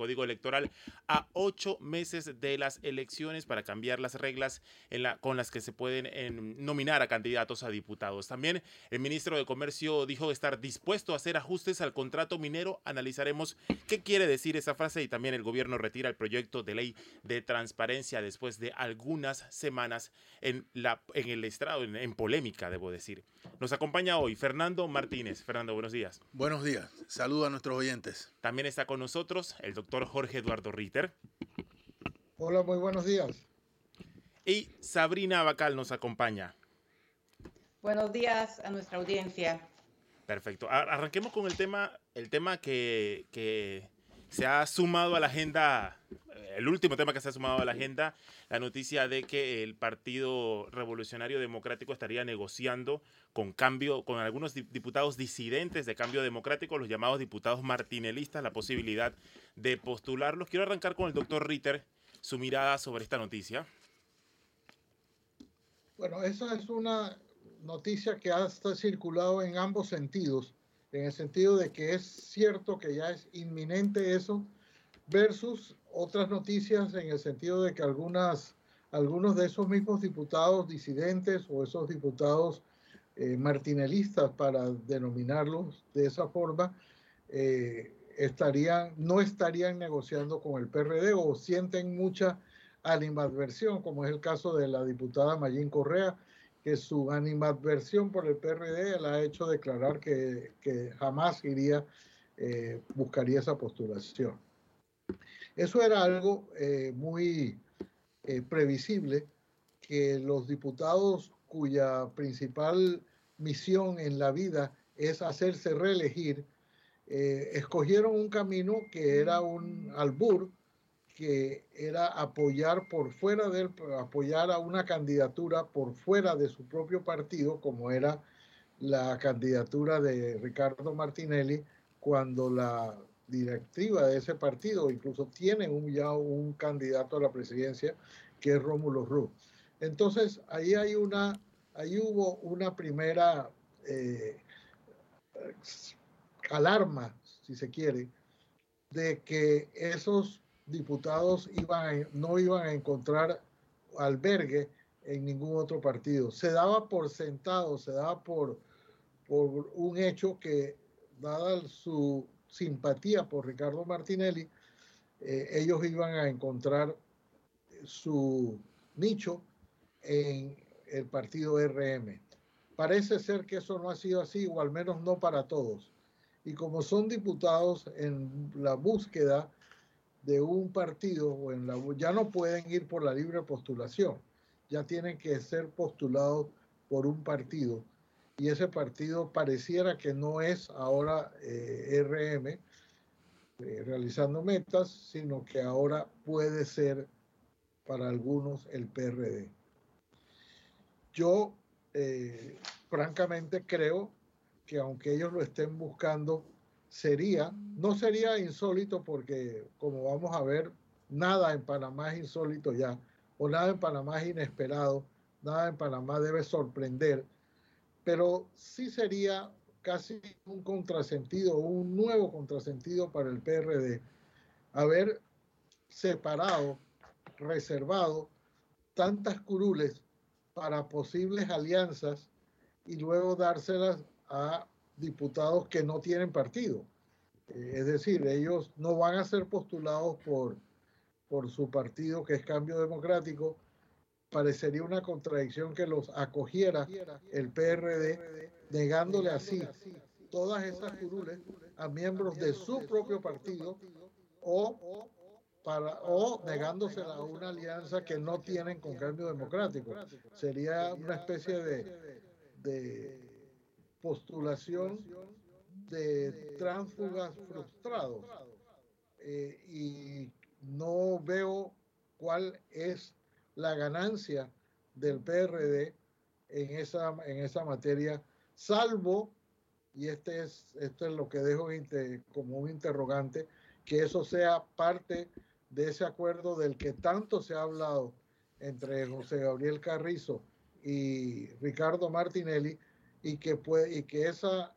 Código Electoral a ocho meses de las elecciones para cambiar las reglas en la, con las que se pueden em, nominar a candidatos a diputados. También el ministro de Comercio dijo estar dispuesto a hacer ajustes al contrato minero. Analizaremos qué quiere decir esa frase y también el gobierno retira el proyecto de ley de transparencia después de algunas semanas en, la, en el estrado, en, en polémica, debo decir. Nos acompaña hoy Fernando Martínez. Fernando, buenos días. Buenos días. Saludo a nuestros oyentes. También está con nosotros el doctor Jorge Eduardo Ritter. Hola, muy buenos días. Y Sabrina Bacal nos acompaña. Buenos días a nuestra audiencia. Perfecto. Arranquemos con el tema, el tema que, que se ha sumado a la agenda, el último tema que se ha sumado a la agenda, la noticia de que el Partido Revolucionario Democrático estaría negociando con cambio, con algunos diputados disidentes de cambio democrático, los llamados diputados martinelistas, la posibilidad de postularlos. Quiero arrancar con el doctor Ritter, su mirada sobre esta noticia. Bueno, esa es una noticia que ha circulado en ambos sentidos, en el sentido de que es cierto que ya es inminente eso, versus otras noticias en el sentido de que algunas, algunos de esos mismos diputados disidentes o esos diputados eh, martinelistas, para denominarlos de esa forma, eh, estarían, no estarían negociando con el PRD o sienten mucha animadversión, como es el caso de la diputada Mayín Correa, que su animadversión por el PRD la ha hecho declarar que, jamás iría, eh, buscaría esa postulación. Eso era algo eh, muy eh, previsible, que los diputados cuya principal misión en la vida es hacerse reelegir, escogieron un camino que era un albur, que era apoyar por fuera del, apoyar a una candidatura por fuera de su propio partido, como era la candidatura de Ricardo Martinelli, cuando la directiva de ese partido incluso tiene un, ya un candidato a la presidencia que es Rómulo Ruz. Entonces, ahí hay una, ahí hubo una primera eh, alarma, si se quiere, de que esos diputados iban no iban a encontrar albergue en ningún otro partido. Se daba por sentado, se daba por, por un hecho que, dada su simpatía por Ricardo Martinelli, eh, ellos iban a encontrar su nicho en el partido RM. Parece ser que eso no ha sido así, o al menos no para todos. Y como son diputados en la búsqueda de un partido o en la ya no pueden ir por la libre postulación, ya tienen que ser postulados por un partido y ese partido pareciera que no es ahora eh, RM eh, realizando metas, sino que ahora puede ser para algunos el PRD. Yo eh, francamente creo que aunque ellos lo estén buscando sería, no sería insólito porque como vamos a ver, nada en Panamá es insólito ya, o nada en Panamá es inesperado, nada en Panamá debe sorprender, pero sí sería casi un contrasentido, un nuevo contrasentido para el PRD, haber separado, reservado tantas curules para posibles alianzas y luego dárselas a diputados que no tienen partido. Eh, es decir, ellos no van a ser postulados por, por su partido, que es Cambio Democrático. Parecería una contradicción que los acogiera el PRD, negándole así todas esas curules a miembros de su propio partido o para o negándosela a una alianza que no tienen con cambio democrático. Sería una especie de, de postulación de tránsfugas frustrados eh, y no veo cuál es la ganancia del PRD en esa, en esa materia, salvo, y este es, esto es lo que dejo como un interrogante, que eso sea parte de ese acuerdo del que tanto se ha hablado entre José Gabriel Carrizo y Ricardo Martinelli, y que, puede, y que esa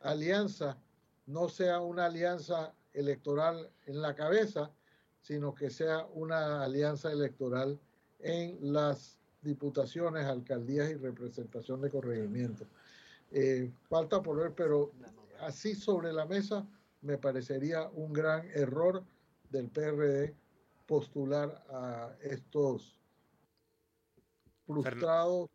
alianza no sea una alianza electoral en la cabeza, sino que sea una alianza electoral en las diputaciones, alcaldías y representación de corregimiento. Eh, falta por ver, pero así sobre la mesa me parecería un gran error del PRD postular a estos frustrados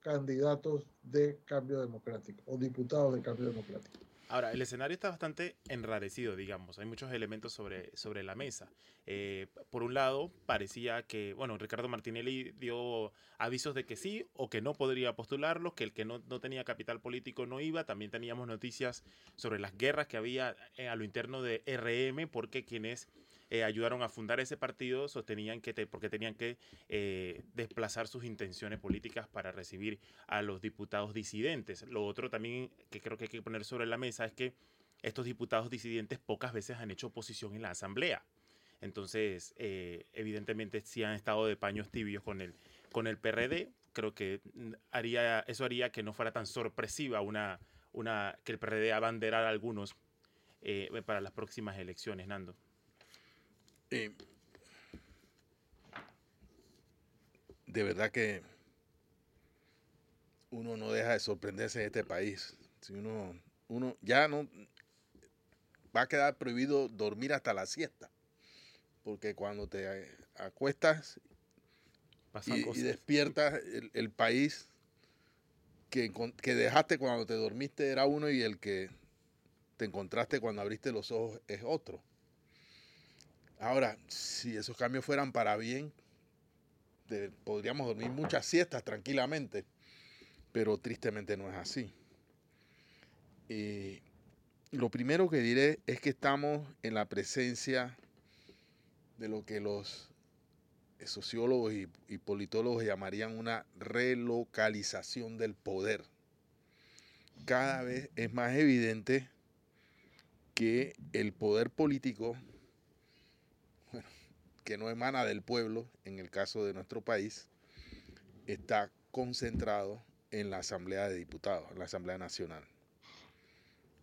candidatos de cambio democrático o diputados de cambio democrático. Ahora, el escenario está bastante enrarecido, digamos. Hay muchos elementos sobre, sobre la mesa. Eh, por un lado, parecía que, bueno, Ricardo Martinelli dio avisos de que sí o que no podría postularlo, que el que no, no tenía capital político no iba. También teníamos noticias sobre las guerras que había eh, a lo interno de RM, porque quienes eh, ayudaron a fundar ese partido sostenían que, porque tenían que eh, desplazar sus intenciones políticas para recibir a los diputados disidentes. Lo otro también que creo que hay que poner sobre la mesa es que estos diputados disidentes pocas veces han hecho oposición en la Asamblea. Entonces, eh, evidentemente, si han estado de paños tibios con el, con el PRD. Creo que haría, eso haría que no fuera tan sorpresiva una, una, que el PRD abanderara a algunos para las próximas elecciones, Nando. Eh, de verdad que uno no deja de sorprenderse en este país. Si uno, uno ya no va a quedar prohibido dormir hasta la siesta. Porque cuando te acuestas y, despiertas, el, país que, que, dejaste cuando te dormiste era uno y el que te encontraste cuando abriste los ojos es otro. Ahora, si esos cambios fueran para bien, podríamos dormir muchas siestas tranquilamente, pero tristemente no es así. Y lo primero que diré es que estamos en la presencia de lo que los sociólogos y, y politólogos llamarían una relocalización del poder. Cada vez es más evidente que el poder político que no emana del pueblo, en el caso de nuestro país, está concentrado en la Asamblea de Diputados, en la Asamblea Nacional.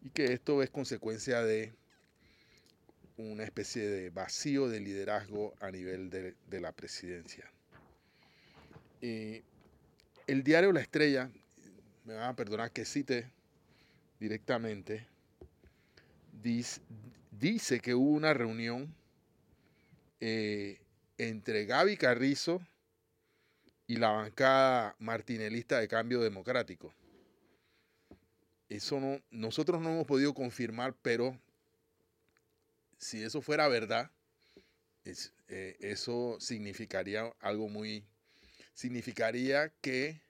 Y que esto es consecuencia de una especie de vacío de liderazgo a nivel de, la presidencia. el diario La Estrella, me van a perdonar que cite directamente, dice, dice que hubo una reunión eh, entre Gaby Carrizo y la bancada martinelista de cambio democrático. Eso no, nosotros no hemos podido confirmar, pero si eso fuera verdad, eh, eso significaría algo muy, significaría que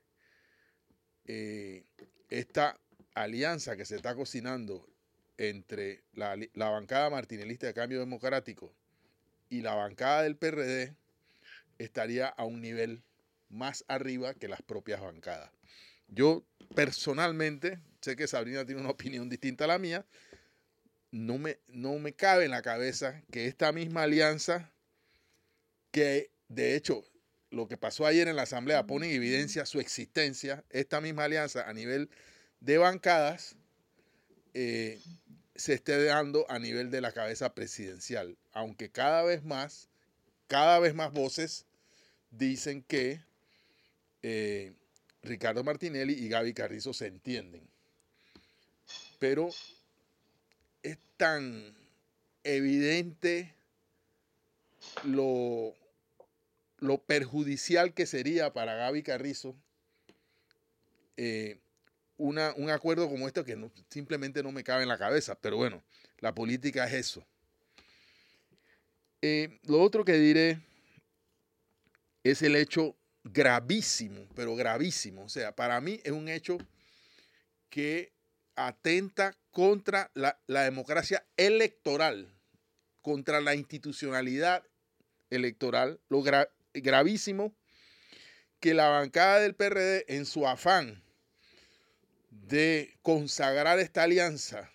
eh, esta alianza que se está cocinando entre la, la bancada martinelista de cambio democrático y la bancada del PRD estaría a un nivel más arriba que las propias bancadas. Yo personalmente, sé que Sabrina tiene una opinión distinta a la mía, no me, no me cabe en la cabeza que esta misma alianza, que de hecho lo que pasó ayer en la Asamblea pone en evidencia su existencia, esta misma alianza a nivel de bancadas, eh, se esté dando a nivel de la cabeza presidencial, aunque cada vez más, cada vez más voces dicen que eh, Ricardo Martinelli y Gaby Carrizo se entienden. Pero es tan evidente lo, lo perjudicial que sería para Gaby Carrizo eh, un acuerdo como este que simplemente no me cabe en la cabeza. Pero bueno, la política es eso. Eh, lo otro que diré es el hecho gravísimo, pero gravísimo. O sea, para mí es un hecho que atenta contra la, democracia electoral, contra la institucionalidad electoral. Lo gravísimo que la bancada del PRD en su afán de consagrar esta alianza.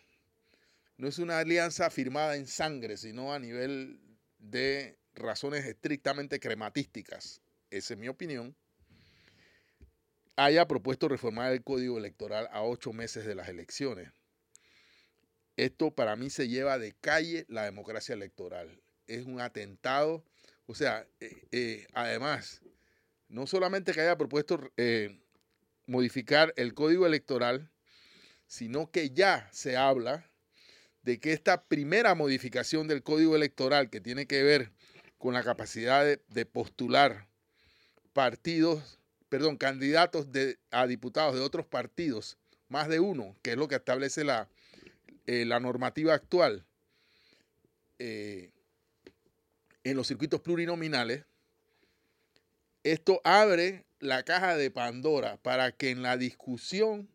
No es una alianza firmada en sangre, sino a nivel de razones estrictamente crematísticas. Esa es mi opinión. Haya propuesto reformar el código electoral a ocho meses de las elecciones. esto para mí se lleva de calle la democracia electoral. Es un atentado. O sea, eh, eh, además, no solamente que haya propuesto eh, modificar el código electoral, sino que ya se habla de que esta primera modificación del código electoral que tiene que ver con la capacidad de, postular partidos, perdón, candidatos a diputados de otros partidos, más de uno, que es lo que establece la, eh, la normativa actual eh, en los circuitos plurinominales, esto abre la caja de Pandora para que en la discusión,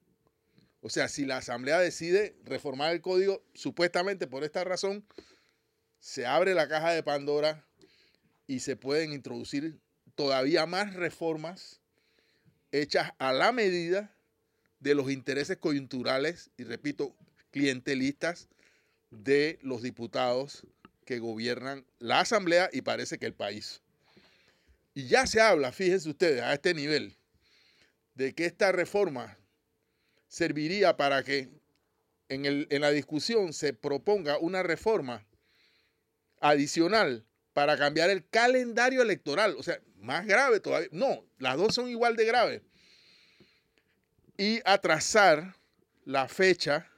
o sea, si la Asamblea decide reformar el código, supuestamente por esta razón, se abre la caja de Pandora y se pueden introducir todavía más reformas hechas a la medida de los intereses coyunturales y, repito, clientelistas de los diputados que gobiernan la Asamblea y parece que el país. Y ya se habla, fíjense ustedes, a este nivel, de que esta reforma serviría para que en, la discusión se proponga una reforma adicional para cambiar el calendario electoral. O sea, más grave todavía. No, las dos son igual de graves. Y atrasar la fecha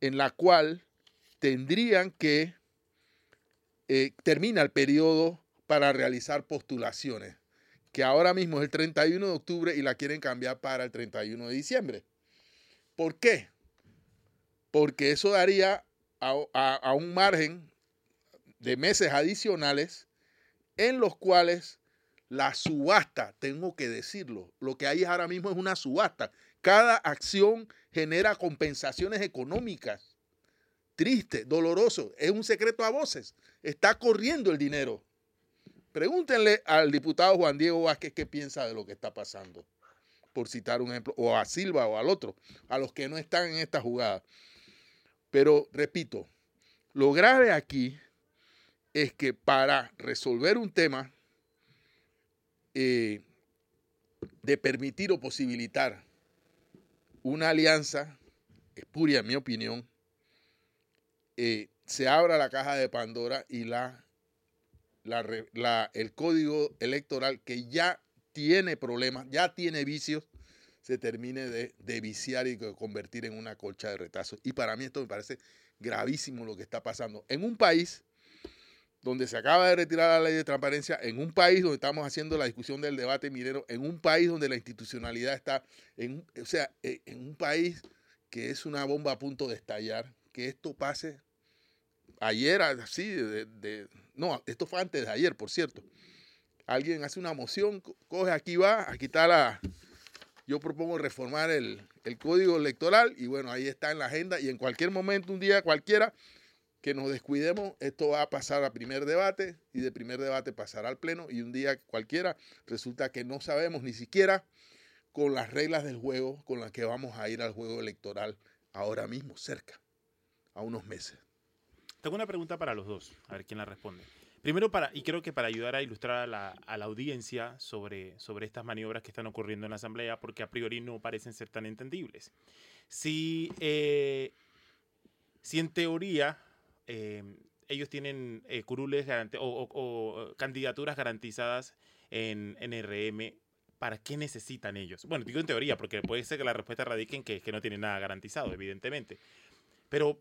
en la cual tendrían que eh, termina el periodo para realizar postulaciones, que ahora mismo es el 31 de octubre y la quieren cambiar para el 31 de diciembre. ¿Por qué? Porque eso daría a, un margen de meses adicionales en los cuales la subasta, tengo que decirlo, lo que hay ahora mismo es una subasta. Cada acción genera compensaciones económicas. Triste, doloroso, es un secreto a voces. Está corriendo el dinero. Pregúntenle al diputado Juan Diego Vázquez qué piensa de lo que está pasando, por citar un ejemplo, o a Silva o al otro, a los que no están en esta jugada. Pero repito, lo grave aquí es que para resolver un tema eh, de permitir o posibilitar una alianza espuria, en mi opinión, eh, se abra la caja de Pandora y la el código electoral que ya tiene problemas, ya tiene vicios, se termine de, viciar y convertir en una colcha de retazos. Y para mí esto me parece gravísimo lo que está pasando. En un país donde se acaba de retirar la ley de transparencia, en un país donde estamos haciendo la discusión del debate minero, en un país donde la institucionalidad está, en, o sea, e, en un país que es una bomba a punto de estallar, que esto pase ayer, así, de, no, esto fue antes de ayer, por cierto. Alguien hace una moción, coge, aquí va, aquí está la... Yo propongo reformar el, el código electoral y bueno, ahí está en la agenda y en cualquier momento, un día cualquiera, que nos descuidemos, esto va a pasar a primer debate y de primer debate pasará al pleno y un día cualquiera resulta que no sabemos ni siquiera con las reglas del juego con las que vamos a ir al juego electoral ahora mismo, cerca, a unos meses. Tengo una pregunta para los dos, a ver quién la responde. Primero, para, y creo que para ayudar a ilustrar a la, audiencia sobre, sobre estas maniobras que están ocurriendo en la Asamblea, porque a priori no parecen ser tan entendibles. Si, eh, si en teoría eh, ellos tienen eh, curules o, candidaturas garantizadas en, en RM, ¿para qué necesitan ellos? Bueno, digo en teoría, porque puede ser que la respuesta radique en que, que no tienen nada garantizado, evidentemente. Pero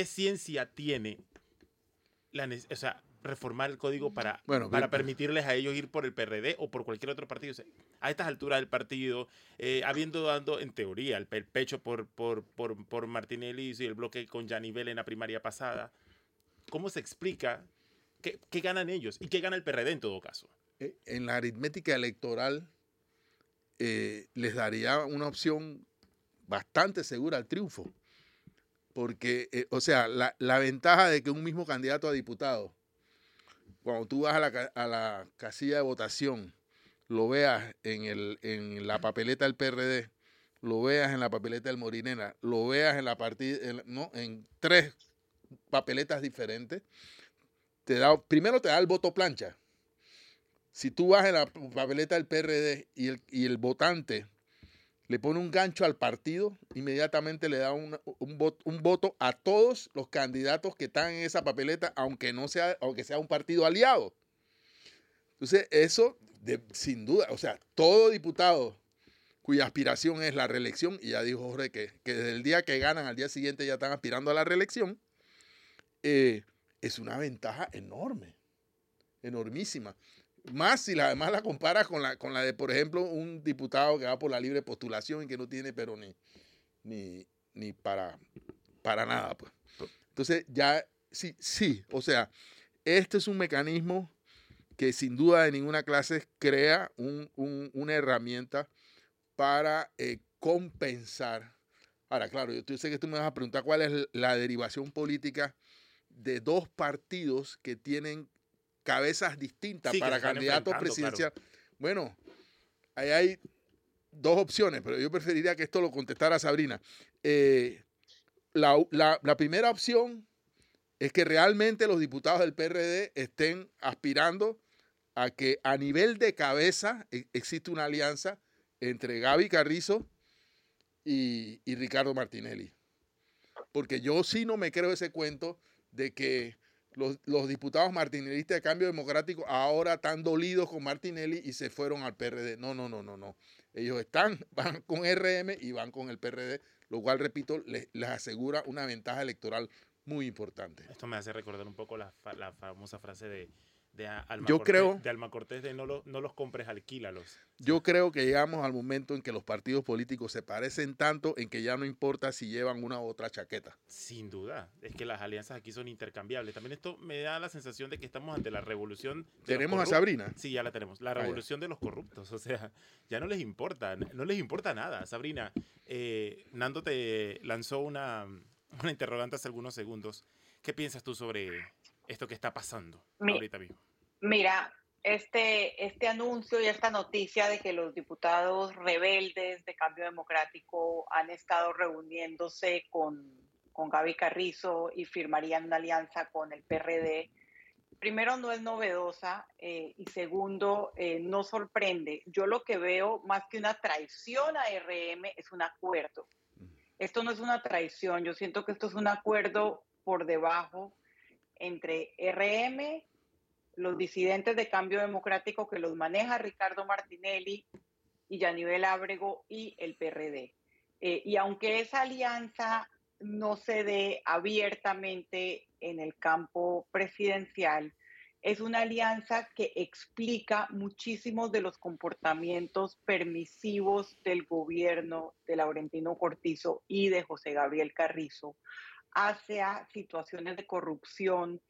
¿qué ciencia tiene la, o sea, reformar el código para, para permitirles a ellos ir por el PRD o por cualquier otro partido? a estas alturas del partido, eh, habiendo dado en teoría el, pecho por, por, por, por, Martinelli y el bloque con Yanivel en la primaria pasada, ¿cómo se explica qué, qué ganan ellos y qué gana el PRD en todo caso? Eh, en la aritmética electoral eh, les daría una opción bastante segura al triunfo porque, eh, o sea, la, la, ventaja de que un mismo candidato a diputado, cuando tú vas a la, a la casilla de votación, lo veas en, el, en la papeleta del PRD, lo veas en la papeleta del Morinera, lo veas en la partida, no, en tres papeletas diferentes, te da, primero te da el voto plancha. Si tú vas en la papeleta del PRD y el, y el votante le pone un gancho al partido, inmediatamente le da un, voto, a todos los candidatos que están en esa papeleta, aunque no sea, aunque sea un partido aliado. Entonces, eso, sin duda, o sea, todo diputado cuya aspiración es la reelección, y ya dijo Jorge que, desde el día que ganan al día siguiente ya están aspirando a la reelección, eh, es una ventaja enorme, enormísima. Más si la, además la comparas con la, con la de, por ejemplo, un diputado que va por la libre postulación y que no tiene pero ni, ni, ni para, para nada. Pues. Entonces, ya, sí, sí, o sea, este es un mecanismo que sin duda de ninguna clase crea un, una herramienta para eh, compensar. Ahora, claro, yo sé que tú me vas a preguntar cuál es la derivación política de dos partidos que tienen cabezas distintas para candidatos presidenciales. Bueno, ahí hay dos opciones, pero yo preferiría que esto lo contestara Sabrina. Eh, la, primera opción es que realmente los diputados del PRD estén aspirando a que a nivel de cabeza e, existe una alianza entre Gaby Carrizo y, y Ricardo Martinelli. Porque yo sí no me creo ese cuento de que los, diputados martinelistas de Cambio Democrático ahora están dolidos con Martinelli y se fueron al PRD. No, no, no, no, no. Ellos están, van con RM y van con el PRD, lo cual, repito, les, asegura una ventaja electoral muy importante. Esto me hace recordar un poco la famosa frase de de Alma yo Cortés, creo, de Alma Cortés de no, no los compres, alquílalos. Yo creo que llegamos al momento en que los partidos políticos se parecen tanto en que ya no importa si llevan una u otra chaqueta. Sin duda, es que las alianzas aquí son intercambiables. También esto me da la sensación de que estamos ante la revolución. ¿Tenemos a Sabrina? Sí, ya la tenemos. La ah, revolución de los corruptos. O sea, ya no les importa, no les importa nada. Sabrina, eh, Nando te lanzó una, una interrogante hace algunos segundos. ¿Qué piensas tú sobre esto que está pasando ahorita mismo? Mira, este, este anuncio y esta noticia de que los diputados rebeldes de Cambio Democrático han estado reuniéndose con, con Gaby Carrizo y firmarían una alianza con el PRD, primero no es novedosa eh, y segundo eh, no sorprende. Yo lo que veo más que una traición a RM es un acuerdo. Esto no es una traición, yo siento que esto es un acuerdo por debajo entre RM, los disidentes de cambio democrático que los maneja Ricardo Martinelli y Yanivel Ábrego y el PRD. Eh, y aunque esa alianza no se dé abiertamente en el campo presidencial, es una alianza que explica muchísimos de los comportamientos permisivos del gobierno de Laurentino Cortizo y de José Gabriel Carrizo hacia situaciones de corrupción,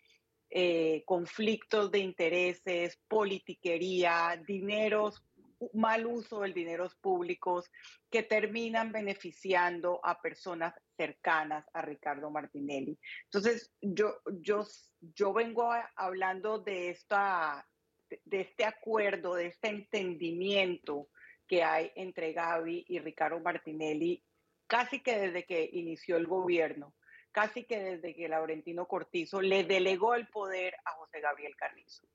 eh, conflictos de intereses, politiquería, dineros, mal uso del dineros públicos que terminan beneficiando a personas cercanas a Ricardo Martinelli. Entonces, yo, yo, yo vengo hablando de, esta, de este acuerdo, de este entendimiento que hay entre Gaby y Ricardo Martinelli casi que desde que inició el gobierno casi que desde que Laurentino Cortizo le delegó el poder a José Gabriel Carrizo.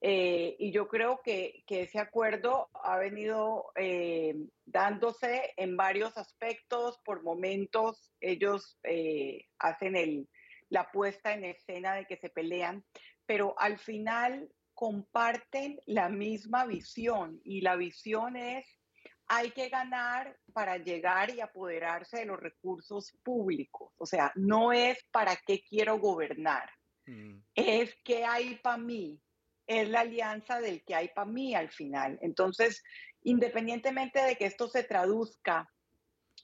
Eh, y yo creo que, ese acuerdo ha venido eh, dándose en varios aspectos, por momentos ellos eh, hacen el, la puesta en escena de que se pelean, pero al final comparten la misma visión y la visión es hay que ganar para llegar y apoderarse de los recursos públicos. O sea, no es para qué quiero gobernar, mm. es que hay para mí, es la alianza del que hay para mí al final. Entonces, independientemente de que esto se traduzca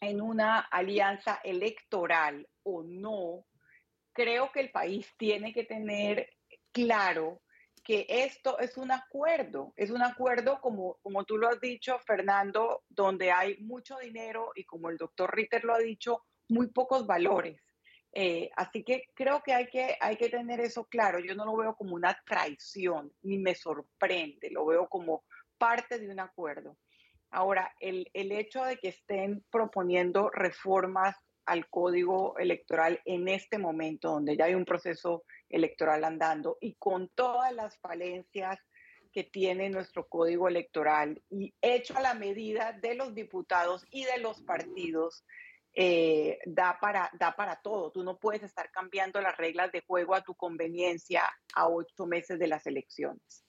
en una alianza electoral o no, creo que el país tiene que tener claro que esto es un acuerdo, es un acuerdo como, como tú lo has dicho, Fernando, donde hay mucho dinero y como el doctor Ritter lo ha dicho, muy pocos valores. Eh, así que creo que hay, que hay que tener eso claro. Yo no lo veo como una traición, ni me sorprende, lo veo como parte de un acuerdo. Ahora, el, el hecho de que estén proponiendo reformas al código electoral en este momento, donde ya hay un proceso electoral andando y con todas las falencias que tiene nuestro código electoral y hecho a la medida de los diputados y de los partidos, eh, da, para, da para todo. Tú no puedes estar cambiando las reglas de juego a tu conveniencia a ocho meses de las elecciones.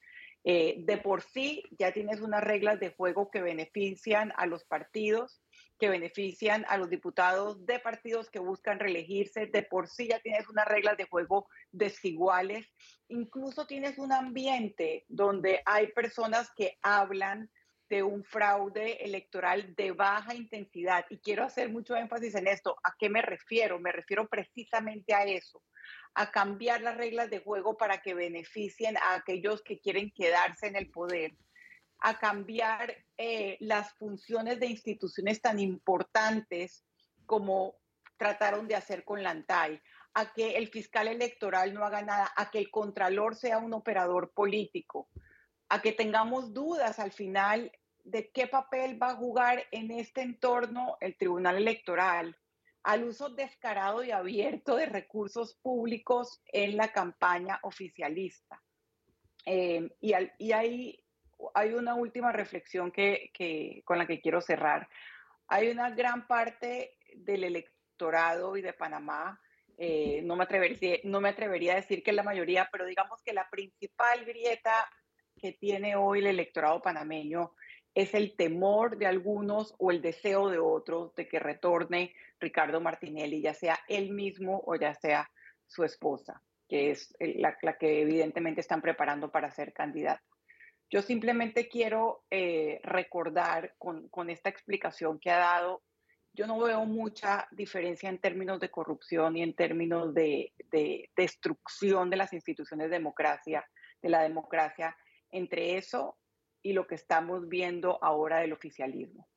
Eh, de por sí ya tienes unas reglas de juego que benefician a los partidos, que benefician a los diputados de partidos que buscan reelegirse. De por sí ya tienes unas reglas de juego desiguales. Incluso tienes un ambiente donde hay personas que hablan de un fraude electoral de baja intensidad. Y quiero hacer mucho énfasis en esto. ¿A qué me refiero? Me refiero precisamente a eso, a cambiar las reglas de juego para que beneficien a aquellos que quieren quedarse en el poder, a cambiar eh, las funciones de instituciones tan importantes como trataron de hacer con la ANTAI, a que el fiscal electoral no haga nada, a que el contralor sea un operador político, a que tengamos dudas al final de qué papel va a jugar en este entorno el Tribunal Electoral al uso descarado y abierto de recursos públicos en la campaña oficialista. Eh, y, y hay, hay, una última reflexión que, con la que quiero cerrar. Hay una gran parte del electorado y de Panamá, eh, no, me atrevería, a decir que la mayoría, pero digamos que la principal grieta que tiene hoy el electorado panameño es el temor de algunos o el deseo de otros de que retorne Ricardo Martinelli, ya sea él mismo o ya sea su esposa, que es la, que evidentemente están preparando para ser candidata. Yo simplemente quiero eh, recordar con, esta explicación que ha dado, yo no veo mucha diferencia en términos de corrupción y en términos de, de destrucción de las instituciones de democracia, de la democracia, entre eso y lo que estamos viendo ahora del oficialismo.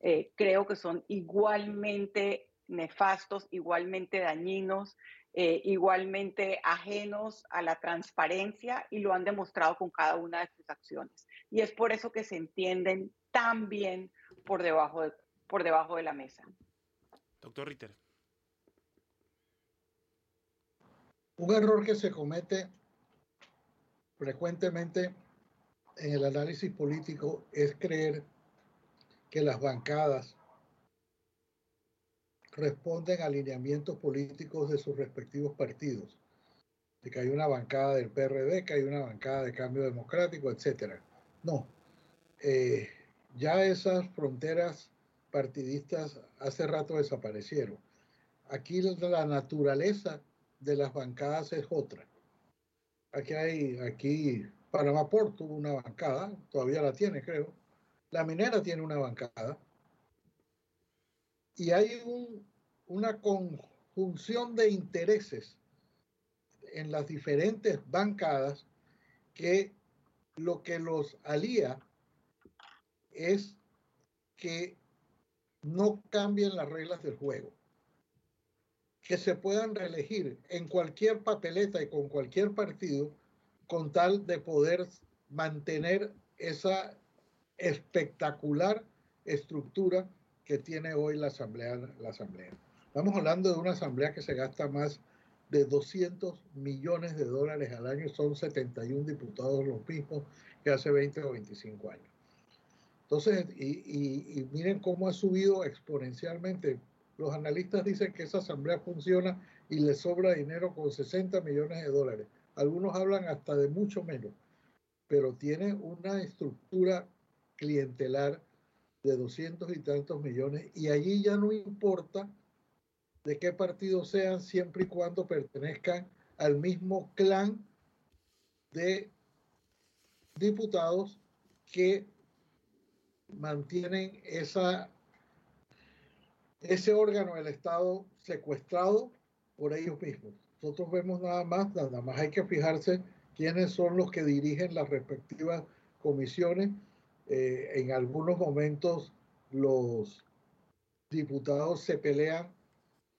Eh, creo que son igualmente nefastos, igualmente dañinos, eh, igualmente ajenos a la transparencia y lo han demostrado con cada una de sus acciones. Y es por eso que se entienden tan bien por debajo de, por debajo de la mesa. Doctor Ritter. Un error que se comete frecuentemente en el análisis político es creer que las bancadas responden a alineamientos políticos de sus respectivos partidos. De que hay una bancada del PRD, que hay una bancada de cambio democrático, etc. No. Eh, ya esas fronteras partidistas hace rato desaparecieron. Aquí la naturaleza de las bancadas es otra. Aquí hay, aquí Panamá Port tuvo una bancada, todavía la tiene, creo. La minera tiene una bancada. Y hay una conjunción de intereses en las diferentes bancadas que lo que los alía es que no cambien las reglas del juego, que se puedan reelegir en cualquier papeleta y con cualquier partido con tal de poder mantener esa espectacular estructura que tiene hoy la asamblea, la asamblea. Estamos hablando de una asamblea que se gasta más de 200 millones de dólares al año, son 71 diputados los mismos que hace 20 o 25 años. Entonces, y, y miren cómo ha subido exponencialmente. Los analistas dicen que esa asamblea funciona y le sobra dinero con 60 millones de dólares algunos hablan hasta de mucho menos, pero tiene una estructura clientelar de doscientos y tantos millones y allí ya no importa de qué partido sean siempre y cuando pertenezcan al mismo clan de diputados que mantienen esa, ese órgano del Estado secuestrado por ellos mismos. Nosotros vemos nada más, nada más hay que fijarse quiénes son los que dirigen las respectivas comisiones. Eh, en algunos momentos los diputados se pelean.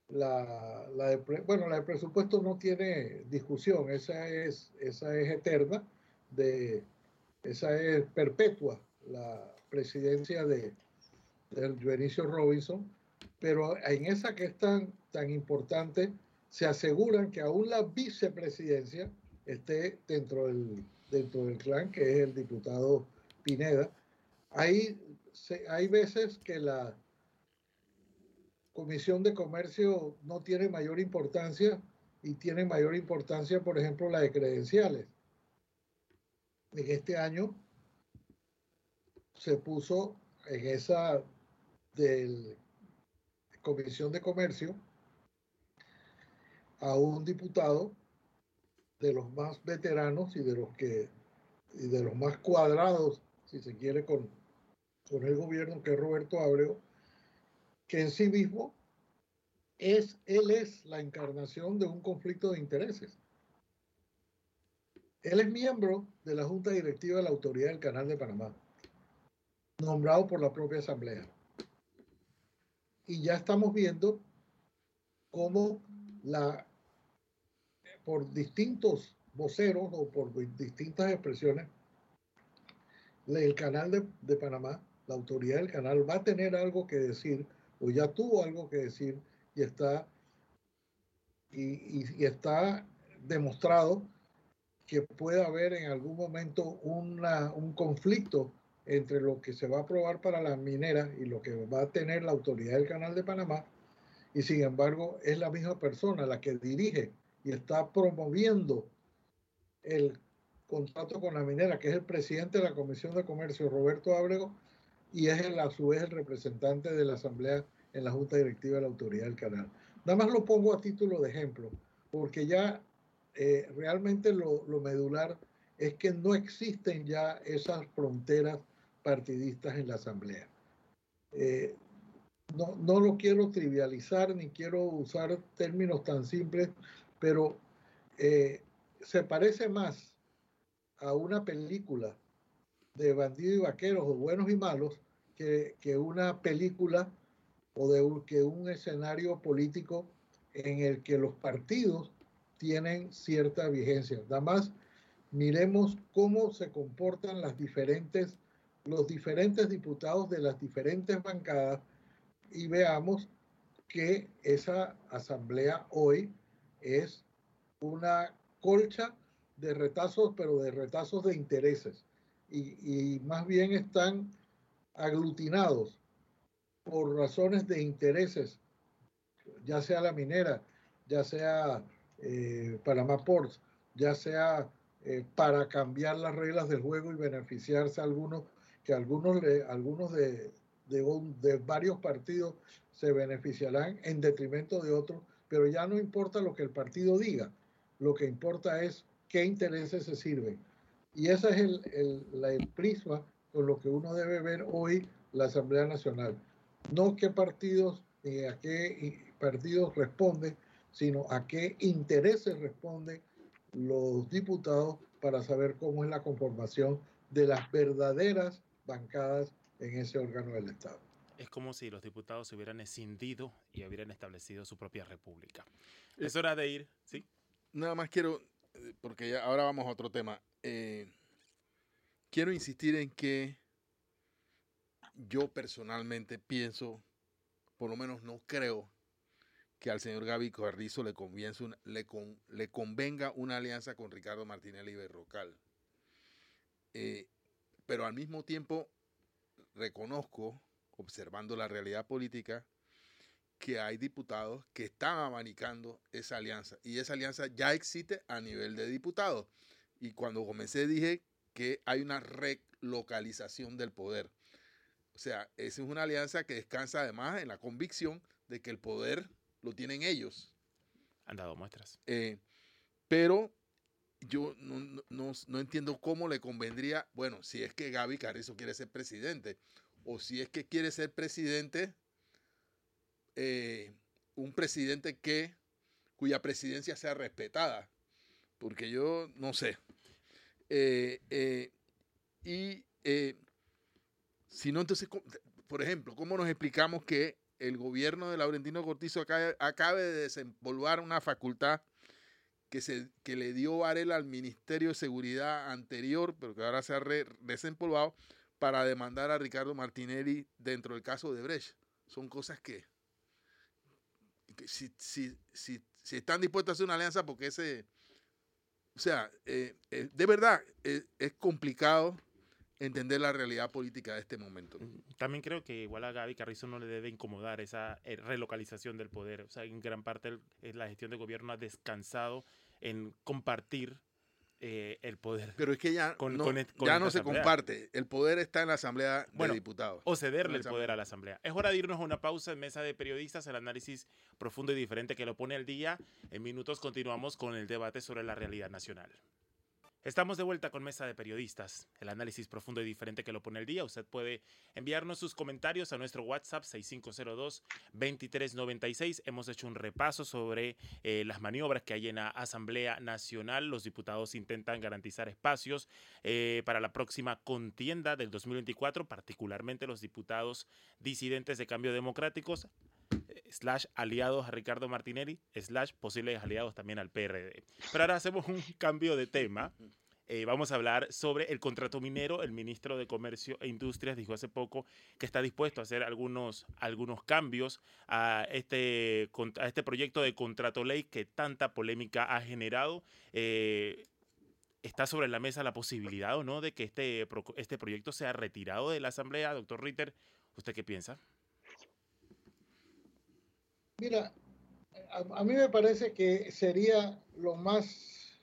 La, la de, bueno, la de presupuesto no tiene discusión, esa es, esa es eterna, de, esa es perpetua, la presidencia de, de Benicio Robinson, pero en esa que es tan, tan importante, se aseguran que aún la vicepresidencia esté dentro del, dentro del clan, que es el diputado Pineda. Hay, hay veces que la Comisión de Comercio no tiene mayor importancia y tiene mayor importancia, por ejemplo, la de credenciales. En este año se puso en esa del Comisión de Comercio a un diputado de los más veteranos y de los que y de los más cuadrados, si se quiere, con, con el gobierno, que es Roberto Abreu, que en sí mismo es, él es la encarnación de un conflicto de intereses. Él es miembro de la Junta Directiva de la Autoridad del Canal de Panamá, nombrado por la propia Asamblea. Y ya estamos viendo cómo la, por distintos voceros o por distintas expresiones, el canal de, Panamá, la autoridad del canal, va a tener algo que decir o ya tuvo algo que decir y está, y, está demostrado que puede haber en algún momento una, un conflicto entre lo que se va a aprobar para las mineras y lo que va a tener la autoridad del Canal de Panamá, y sin embargo es la misma persona la que dirige y está promoviendo el contrato con la minera, que es el presidente de la Comisión de Comercio, Roberto Ábrego, y es a su vez el representante de la Asamblea en la Junta Directiva de la Autoridad del Canal. Nada más lo pongo a título de ejemplo, porque ya eh, realmente lo, medular es que no existen ya esas fronteras partidistas en la Asamblea. Eh, no, no, lo quiero trivializar ni quiero usar términos tan simples, pero eh, se parece más a una película de bandidos y vaqueros o buenos y malos que, que una película o de un, que un escenario político en el que los partidos tienen cierta vigencia. Nada más miremos cómo se comportan las diferentes, los diferentes diputados de las diferentes bancadas y veamos que esa asamblea hoy es una colcha de retazos, pero de retazos de intereses. Y, más bien están aglutinados por razones de intereses, ya sea la minera, ya sea eh, Panamá ya sea eh, para cambiar las reglas del juego y beneficiarse a algunos, que algunos, algunos de, de varios partidos se beneficiarán en detrimento de otros, pero ya no importa lo que el partido diga, lo que importa es qué intereses se sirven. Y ese es el, el, el prisma con lo que uno debe ver hoy la Asamblea Nacional. No qué partidos ni a qué partidos responden, sino a qué intereses responden los diputados para saber cómo es la conformación de las verdaderas bancadas en ese órgano del Estado. Es como si los diputados se hubieran escindido y hubieran establecido su propia república. Es hora de ir, ¿sí? nada más quiero, eh, porque ya ahora vamos a otro tema. Eh, quiero insistir en que yo personalmente pienso, por lo menos no creo, que al señor Gaby Carrizo le, le, convenga una alianza con Ricardo Martinelli Berrocal. Eh, pero al mismo tiempo reconozco, observando la realidad política, que hay diputados que están abanicando esa alianza y esa alianza ya existe a nivel de diputados. Y cuando comencé dije que hay una relocalización del poder. O sea, esa es una alianza que descansa además en la convicción de que el poder lo tienen ellos. Han dado muestras. Eh, pero yo no, no, entiendo cómo le convendría, bueno, si es que Gaby Carrizo quiere ser presidente, o si es que quiere ser presidente eh, un presidente que cuya presidencia sea respetada, porque yo no sé. Eh, eh, y si no, entonces, por ejemplo, ¿cómo nos explicamos que el gobierno de Laurentino Cortizo acabe, de desempolvar una facultad que, se, que le dio Varela al Ministerio de Seguridad anterior, pero que ahora se ha desempolvado, para demandar a Ricardo Martinelli dentro del caso de Brecht? Son cosas que si, si, si, si están dispuestos a hacer una alianza, porque ese, O sea, eh, eh, de verdad, eh, es complicado entender la realidad política de este momento. También creo que igual a Gaby Carrizo no le debe incomodar esa relocalización del poder. O sea, en gran parte la gestión de gobierno ha descansado en compartir eh, el poder. Pero es que ya no, ya no se comparte. El poder está en la Asamblea de Diputados. O cederle el poder a la Asamblea. Es hora de irnos a una pausa en mesa de periodistas, el análisis profundo y diferente que lo pone al día. En minutos continuamos con el debate sobre la realidad nacional. Estamos de vuelta con Mesa de Periodistas, el análisis profundo y diferente que lo pone el día. Usted puede enviarnos sus comentarios a nuestro WhatsApp 6502-2396. Hemos hecho un repaso sobre eh, las maniobras que hay en la Asamblea Nacional. Los diputados intentan garantizar espacios eh, para la próxima contienda del 2024, particularmente los diputados disidentes de cambio democráticos slash aliados a Ricardo Martinelli, slash posibles aliados también al PRD. Pero ahora hacemos un cambio de tema. Eh, vamos a hablar sobre el contrato minero. El ministro de Comercio e Industrias dijo hace poco que está dispuesto a hacer algunos, cambios a este, a este proyecto de contrato ley que tanta polémica ha generado. Eh, está sobre la mesa la posibilidad o no de que este, este proyecto sea retirado de la Asamblea. Doctor Ritter, ¿usted qué piensa? Mira, a, mí me parece que sería lo más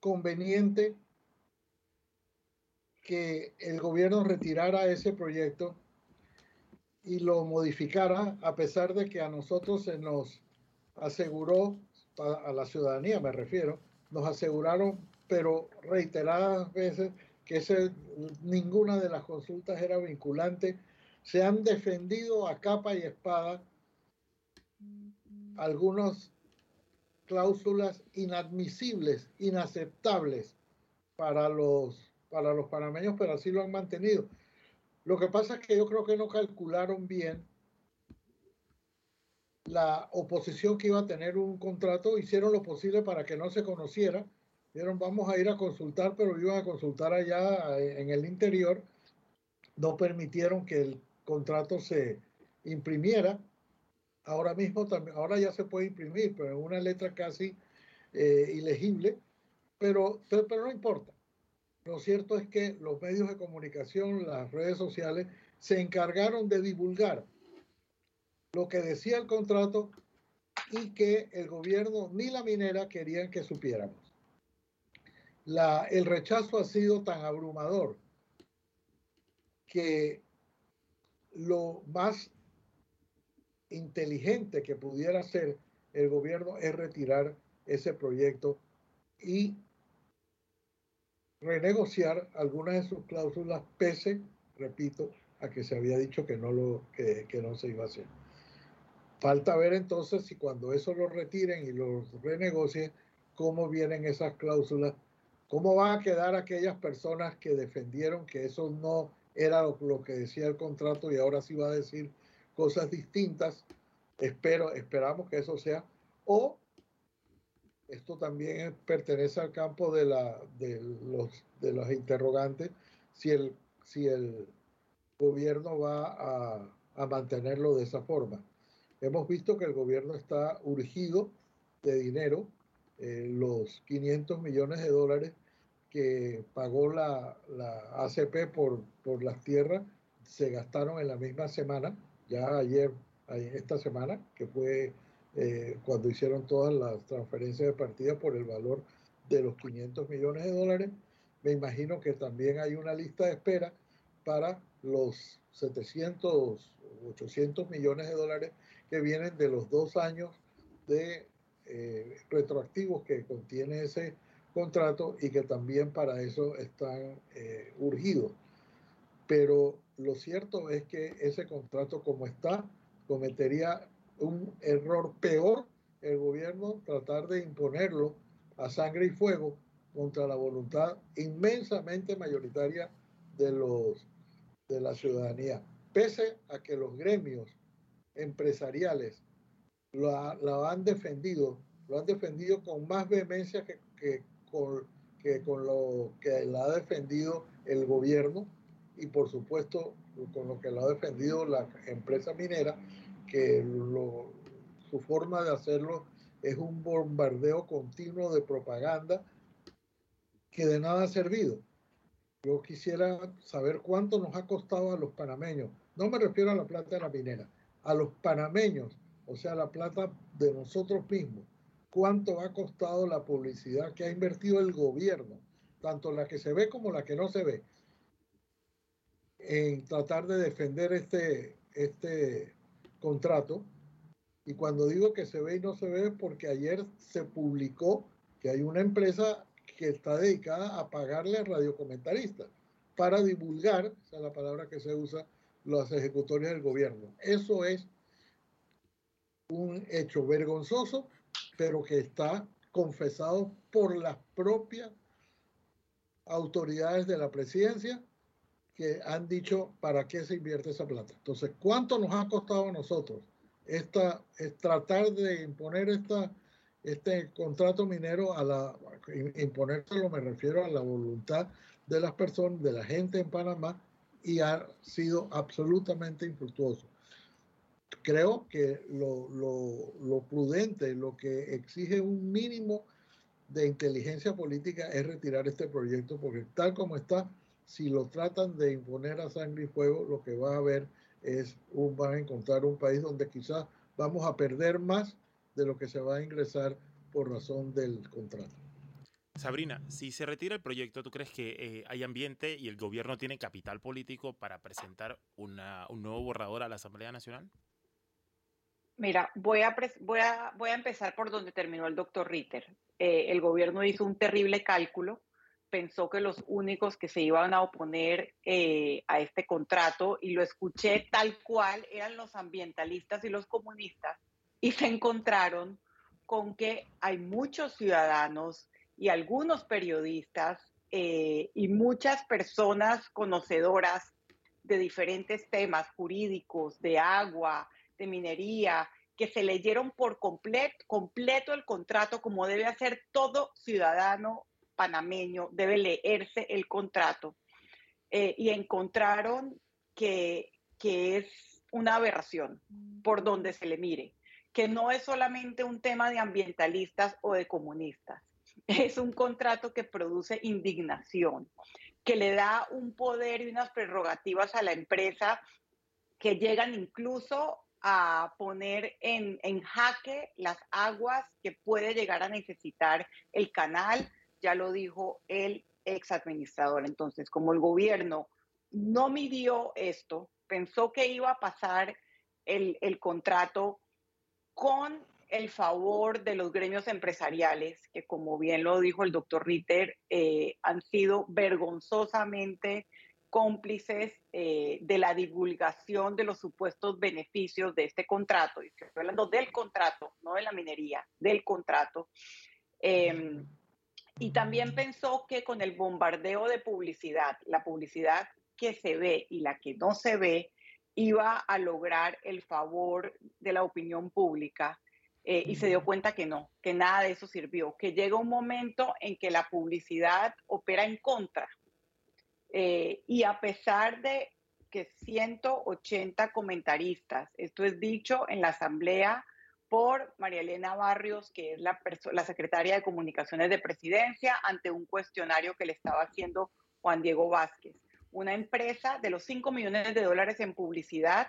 conveniente que el gobierno retirara ese proyecto y lo modificara, a pesar de que a nosotros se nos aseguró, a, la ciudadanía me refiero, nos aseguraron, pero reiteradas veces, que ese, ninguna de las consultas era vinculante. Se han defendido a capa y espada algunas cláusulas inadmisibles, inaceptables para los, para los panameños, pero así lo han mantenido. Lo que pasa es que yo creo que no calcularon bien la oposición que iba a tener un contrato, hicieron lo posible para que no se conociera. Dijeron, vamos a ir a consultar, pero iban a consultar allá en el interior. No permitieron que el contrato se imprimiera ahora mismo también, ahora ya se puede imprimir, pero en una letra casi eh, ilegible, pero, pero, no importa. Lo cierto es que los medios de comunicación, las redes sociales, se encargaron de divulgar lo que decía el contrato y que el gobierno ni la minera querían que supiéramos. La, el rechazo ha sido tan abrumador que lo más inteligente que pudiera hacer el gobierno es retirar ese proyecto y renegociar algunas de sus cláusulas pese, repito, a que se había dicho que no, lo, que, no se iba a hacer. Falta ver entonces si cuando eso lo retiren y lo renegocien, cómo vienen esas cláusulas, cómo van a quedar aquellas personas que defendieron que eso no era lo, lo que decía el contrato y ahora sí va a decir cosas distintas. Espero, esperamos que eso sea. O esto también pertenece al campo de, la, de, los, de los interrogantes, si el, si el gobierno va a, a mantenerlo de esa forma. Hemos visto que el gobierno está urgido de dinero, eh, los 500 millones de dólares que pagó la, la ACP por, por las tierras se gastaron en la misma semana ya ayer, esta semana, que fue eh, cuando hicieron todas las transferencias de partida por el valor de los 500 millones de dólares. Me imagino que también hay una lista de espera para los 700, 800 millones de dólares que vienen de los dos años de eh, retroactivos que contiene ese contrato y que también para eso están eh, urgidos. Pero lo cierto es que ese contrato como está cometería un error peor el gobierno tratar de imponerlo a sangre y fuego contra la voluntad inmensamente mayoritaria de los de la ciudadanía. Pese a que los gremios empresariales lo, han defendido lo han defendido con más vehemencia que, que, con, que con lo que la ha defendido el gobierno y por supuesto con lo que lo ha defendido la empresa minera, que su forma de hacerlo es un bombardeo continuo de propaganda que de nada ha servido. Yo quisiera saber cuánto nos ha costado a los panameños. No me refiero a la plata de la minera, a los panameños, o sea, la plata de nosotros mismos. ¿Cuánto ha costado la publicidad que ha invertido el gobierno, tanto la que se ve como la que no se ve, en tratar de defender este, este contrato? Y cuando digo que se ve y no se ve, porque ayer se publicó que hay una empresa que está dedicada a pagarle a radiocomentaristas para divulgar, esa es la palabra que se usa, los ejecutorios del gobierno. Eso es un hecho vergonzoso, pero que está confesado por las propias autoridades de la presidencia que han dicho para qué se invierte esa plata. Entonces, ¿cuánto nos ha costado a nosotros esta, es tratar de imponer esta este contrato minero a la imponérselo me refiero a la voluntad de las personas, de la gente en Panamá y ha sido absolutamente infructuoso. Creo que lo, lo, lo prudente, lo que exige un mínimo de inteligencia política es retirar este proyecto porque tal como está, si lo tratan de imponer a sangre y fuego, lo que va a haber es un, van a encontrar un país donde quizás vamos a perder más de lo que se va a ingresar por razón del contrato. Sabrina, si se retira el proyecto, ¿tú crees que eh, hay ambiente y el gobierno tiene capital político para presentar una, un nuevo borrador a la Asamblea Nacional? Mira, voy a, voy a, voy a empezar por donde terminó el doctor Ritter. Eh, el gobierno hizo un terrible cálculo, pensó que los únicos que se iban a oponer eh, a este contrato, y lo escuché tal cual, eran los ambientalistas y los comunistas, y se encontraron con que hay muchos ciudadanos y algunos periodistas eh, y muchas personas conocedoras de diferentes temas jurídicos, de agua, de minería, que se leyeron por completo, completo el contrato como debe hacer todo ciudadano panameño, debe leerse el contrato. Eh, y encontraron que, que es una aberración por donde se le mire que no es solamente un tema de ambientalistas o de comunistas, es un contrato que produce indignación, que le da un poder y unas prerrogativas a la empresa que llegan incluso a poner en, en jaque las aguas que puede llegar a necesitar el canal, ya lo dijo el ex administrador. Entonces, como el gobierno no midió esto, pensó que iba a pasar el, el contrato con el favor de los gremios empresariales, que como bien lo dijo el doctor Ritter, eh, han sido vergonzosamente cómplices eh, de la divulgación de los supuestos beneficios de este contrato. Y estoy hablando del contrato, no de la minería, del contrato. Em, y también pensó que con el bombardeo de publicidad, la publicidad que se ve y la que no se ve, iba a lograr el favor de la opinión pública eh, y se dio cuenta que no, que nada de eso sirvió, que llega un momento en que la publicidad opera en contra. Eh, y a pesar de que 180 comentaristas, esto es dicho en la asamblea por María Elena Barrios, que es la, la secretaria de comunicaciones de presidencia, ante un cuestionario que le estaba haciendo Juan Diego Vázquez una empresa de los 5 millones de dólares en publicidad,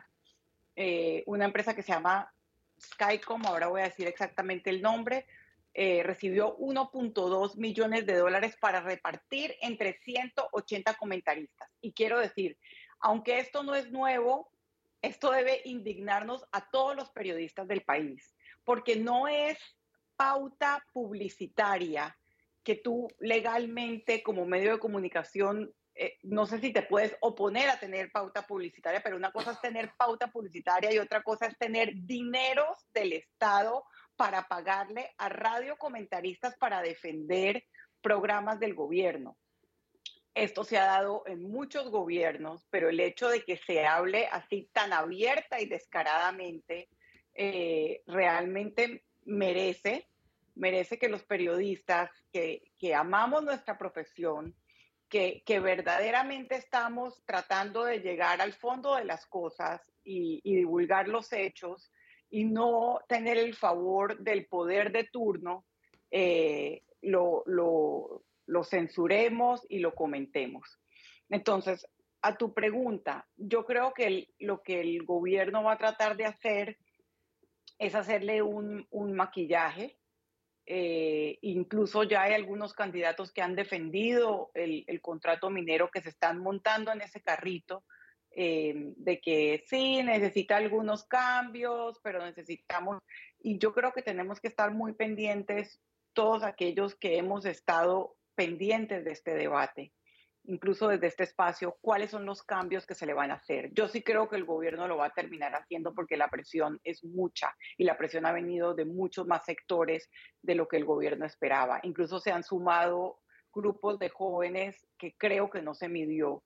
eh, una empresa que se llama Skycom, ahora voy a decir exactamente el nombre, eh, recibió 1.2 millones de dólares para repartir entre 180 comentaristas. Y quiero decir, aunque esto no es nuevo, esto debe indignarnos a todos los periodistas del país, porque no es pauta publicitaria que tú legalmente como medio de comunicación eh, no sé si te puedes oponer a tener pauta publicitaria, pero una cosa es tener pauta publicitaria y otra cosa es tener dineros del Estado para pagarle a radiocomentaristas para defender programas del gobierno. Esto se ha dado en muchos gobiernos, pero el hecho de que se hable así tan abierta y descaradamente eh, realmente merece, merece que los periodistas que, que amamos nuestra profesión, que, verdaderamente estamos tratando de llegar al fondo de las cosas y, divulgar los hechos y no tener el favor del poder de turno, eh, lo, lo censuremos y lo comentemos. Entonces, a tu pregunta, yo creo que lo que el gobierno va a tratar de hacer es hacerle un, maquillaje. Eh, incluso ya hay algunos candidatos que han defendido el, contrato minero que se están montando en ese carrito eh, de que sí, necesita algunos cambios, pero necesitamos, y yo creo que tenemos que estar muy pendientes todos aquellos que hemos estado pendientes de este debate incluso desde este espacio, cuáles son los cambios que se le van a hacer. Yo sí creo que el gobierno lo va a terminar haciendo porque la presión es mucha y la presión ha venido de muchos más sectores de lo que el gobierno esperaba. Incluso se han sumado grupos de jóvenes que creo que no se midió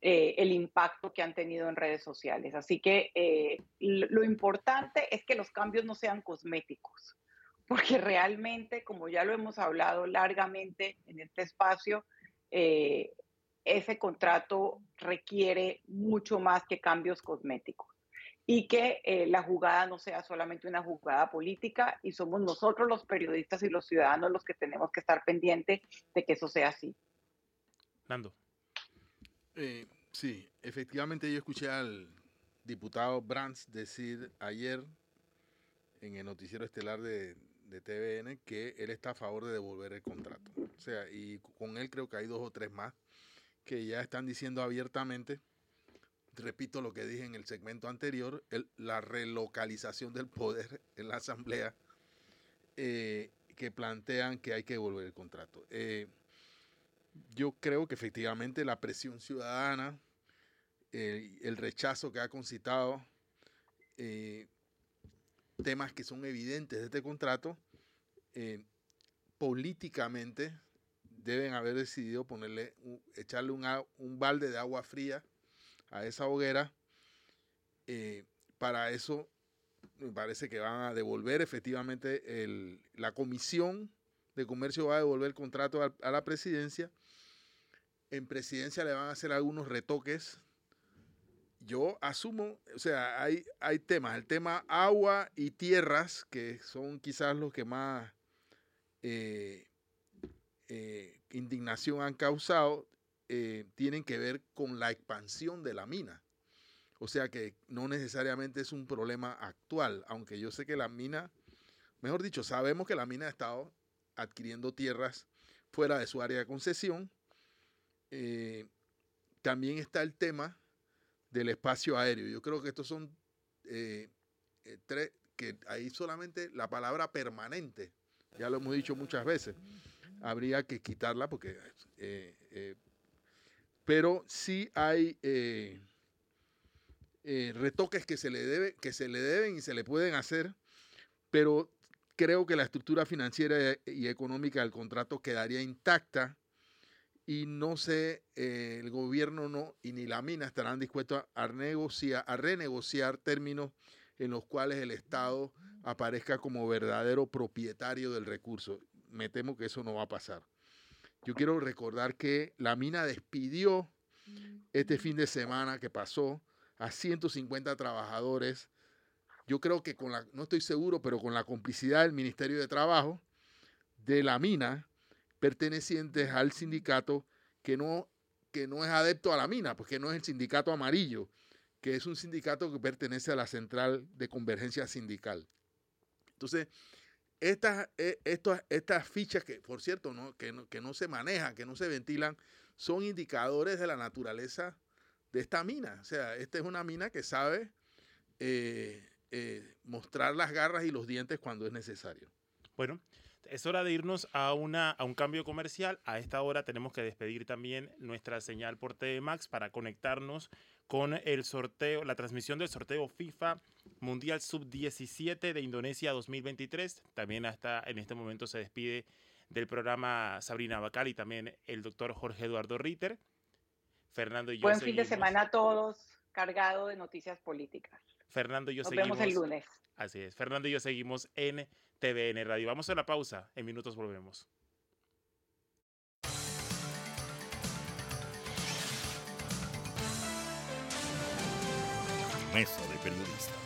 eh, el impacto que han tenido en redes sociales. Así que eh, lo importante es que los cambios no sean cosméticos, porque realmente, como ya lo hemos hablado largamente en este espacio, eh, ese contrato requiere mucho más que cambios cosméticos y que eh, la jugada no sea solamente una jugada política y somos nosotros los periodistas y los ciudadanos los que tenemos que estar pendientes de que eso sea así. Nando. Eh, sí, efectivamente yo escuché al diputado Brands decir ayer en el noticiero estelar de, de TVN que él está a favor de devolver el contrato. O sea, y con él creo que hay dos o tres más que ya están diciendo abiertamente, repito lo que dije en el segmento anterior, la relocalización del poder en la Asamblea, eh, que plantean que hay que devolver el contrato. Eh, yo creo que efectivamente la presión ciudadana, el rechazo que ha concitado, eh, temas que son evidentes de este contrato, políticamente deben haber decidido ponerle, echarle un, balde de agua fría a esa hoguera. Eh, para eso me parece que van a devolver efectivamente la comisión de comercio va a devolver el contrato a, la presidencia. En presidencia le van a hacer algunos retoques. Yo asumo, o sea, hay, hay temas, el tema agua y tierras, que son quizás los que más eh, eh, indignación han causado eh, tienen que ver con la expansión de la mina. O sea que no necesariamente es un problema actual, aunque yo sé que la mina, mejor dicho, sabemos que la mina ha estado adquiriendo tierras fuera de su área de concesión. Eh, también está el tema del espacio aéreo. Yo creo que estos son tres, que ahí solamente la palabra permanente, ya lo hemos dicho muchas veces, habría que quitarla porque... Eh, eh, pero sí hay eh, retoques que se, le debe, que se le deben y se le pueden hacer, pero creo que la estructura financiera y económica del contrato quedaría intacta y no sé, el gobierno no y ni la mina estarán dispuestos a, negociar, a renegociar términos en los cuales el Estado aparezca como verdadero propietario del recurso me temo que eso no va a pasar. Yo quiero recordar que la mina despidió este fin de semana que pasó a 150 trabajadores. Yo creo que con la, no estoy seguro, pero con la complicidad del Ministerio de Trabajo, de la mina, pertenecientes al sindicato que no, que no es adepto a la mina, porque no es el sindicato amarillo, que es un sindicato que pertenece a la Central de Convergencia Sindical. Entonces, estas, eh, estas fichas que, por cierto, no, que, no, que no se manejan, que no se ventilan, son indicadores de la naturaleza de esta mina. O sea, esta es una mina que sabe eh, eh, mostrar las garras y los dientes cuando es necesario. Bueno, es hora de irnos a, una, a un cambio comercial. A esta hora tenemos que despedir también nuestra señal por TV Max para conectarnos con el sorteo, la transmisión del sorteo FIFA Mundial Sub-17 de Indonesia 2023. También hasta en este momento se despide del programa Sabrina Bacal y también el doctor Jorge Eduardo Ritter. Fernando y yo Buen fin de semana a todos, cargado de noticias políticas. Fernando y yo Nos seguimos. vemos el lunes. Así es. Fernando y yo seguimos en TVN Radio. Vamos a la pausa. En minutos volvemos. Mesa de Periodistas.